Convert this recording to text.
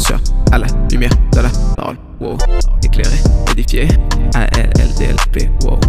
Sur, à la lumière de la parole. Wow, éclairé, édifié, A-L-L-D-L-P, wow.